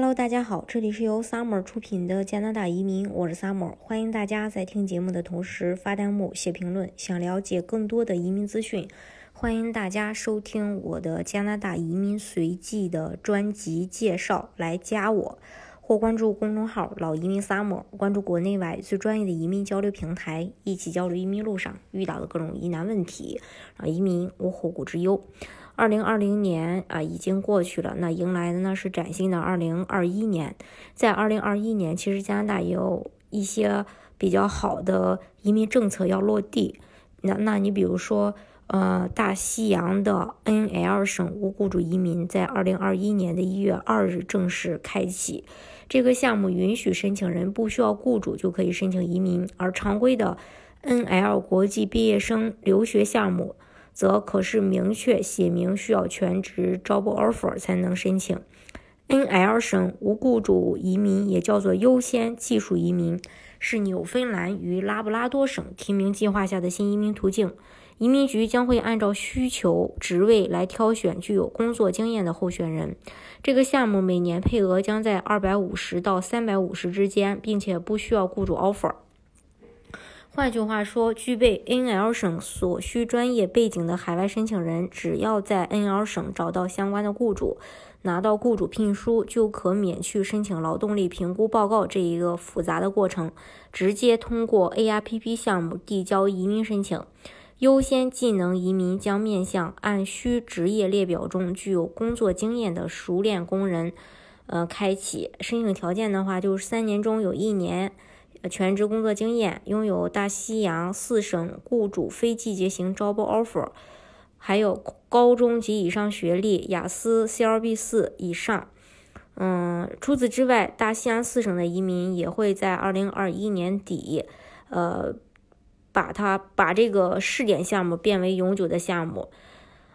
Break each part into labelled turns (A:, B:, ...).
A: Hello，大家好，这里是由 Summer 出品的加拿大移民，我是 Summer，欢迎大家在听节目的同时发弹幕、写评论。想了解更多的移民资讯，欢迎大家收听我的加拿大移民随记的专辑介绍，来加我或关注公众号“老移民 Summer”，关注国内外最专业的移民交流平台，一起交流移民路上遇到的各种疑难问题，让移民无后顾之忧。二零二零年啊，已经过去了，那迎来的呢是崭新的二零二一年。在二零二一年，其实加拿大也有一些比较好的移民政策要落地。那那你比如说，呃，大西洋的 NL 省无雇主移民在二零二一年的一月二日正式开启。这个项目允许申请人不需要雇主就可以申请移民，而常规的 NL 国际毕业生留学项目。则可是明确写明需要全职 job offer 才能申请。NL 省无雇主移民也叫做优先技术移民，是纽芬兰与拉布拉多省提名计划下的新移民途径。移民局将会按照需求职位来挑选具有工作经验的候选人。这个项目每年配额将在二百五十到三百五十之间，并且不需要雇主 offer。换句话说，具备 NL 省所需专业背景的海外申请人，只要在 NL 省找到相关的雇主，拿到雇主聘书，就可免去申请劳动力评估报告这一个复杂的过程，直接通过 ARPP 项目递交移民申请。优先技能移民将面向按需职业列表中具有工作经验的熟练工人，呃，开启申请条件的话，就是三年中有一年。全职工作经验，拥有大西洋四省雇主非季节型 job offer，还有高中及以上学历，雅思 CLB 四以上。嗯，除此之外，大西洋四省的移民也会在二零二一年底，呃，把它把这个试点项目变为永久的项目。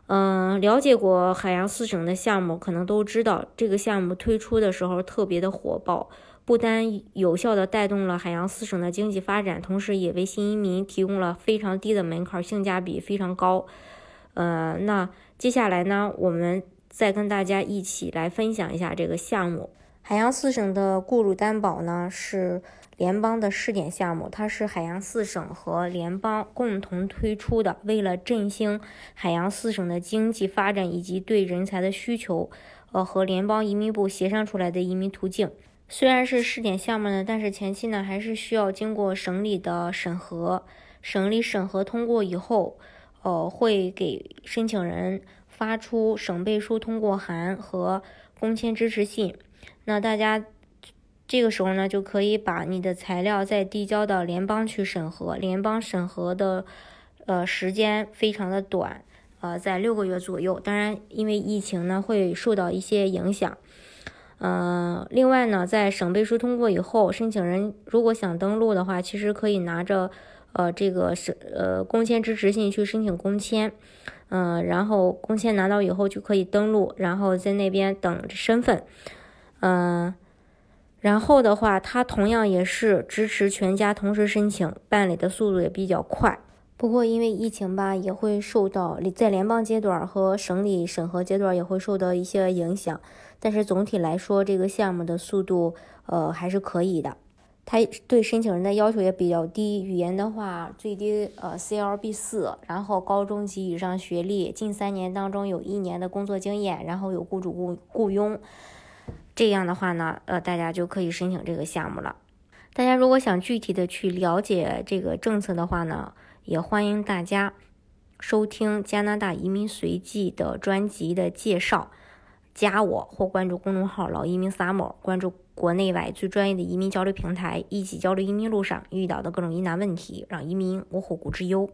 A: 嗯，了解过海洋四省的项目，可能都知道这个项目推出的时候特别的火爆。不单有效地带动了海洋四省的经济发展，同时也为新移民提供了非常低的门槛，性价比非常高。呃，那接下来呢，我们再跟大家一起来分享一下这个项目。海洋四省的雇主担保呢是联邦的试点项目，它是海洋四省和联邦共同推出的，为了振兴海洋四省的经济发展以及对人才的需求，呃，和联邦移民部协商出来的移民途径。虽然是试点项目呢，但是前期呢还是需要经过省里的审核，省里审核通过以后，呃，会给申请人发出省背书通过函和工签支持信。那大家这个时候呢，就可以把你的材料再递交到联邦去审核。联邦审核的呃时间非常的短，呃，在六个月左右。当然，因为疫情呢，会受到一些影响。嗯，另外呢，在省背书通过以后，申请人如果想登录的话，其实可以拿着呃这个省呃工签支持信去申请工签，嗯，然后工签拿到以后就可以登录，然后在那边等身份，嗯，然后的话，它同样也是支持全家同时申请，办理的速度也比较快。不过因为疫情吧，也会受到在联邦阶段和省里审核阶段也会受到一些影响。但是总体来说，这个项目的速度，呃，还是可以的。它对申请人的要求也比较低，语言的话最低呃 CLB 四，然后高中及以上学历，近三年当中有一年的工作经验，然后有雇主雇雇佣，这样的话呢，呃，大家就可以申请这个项目了。大家如果想具体的去了解这个政策的话呢，也欢迎大家收听加拿大移民随记的专辑的介绍。加我或关注公众号“老移民 summer”，关注国内外最专业的移民交流平台，一起交流移民路上遇到的各种疑难问题，让移民无后顾之忧。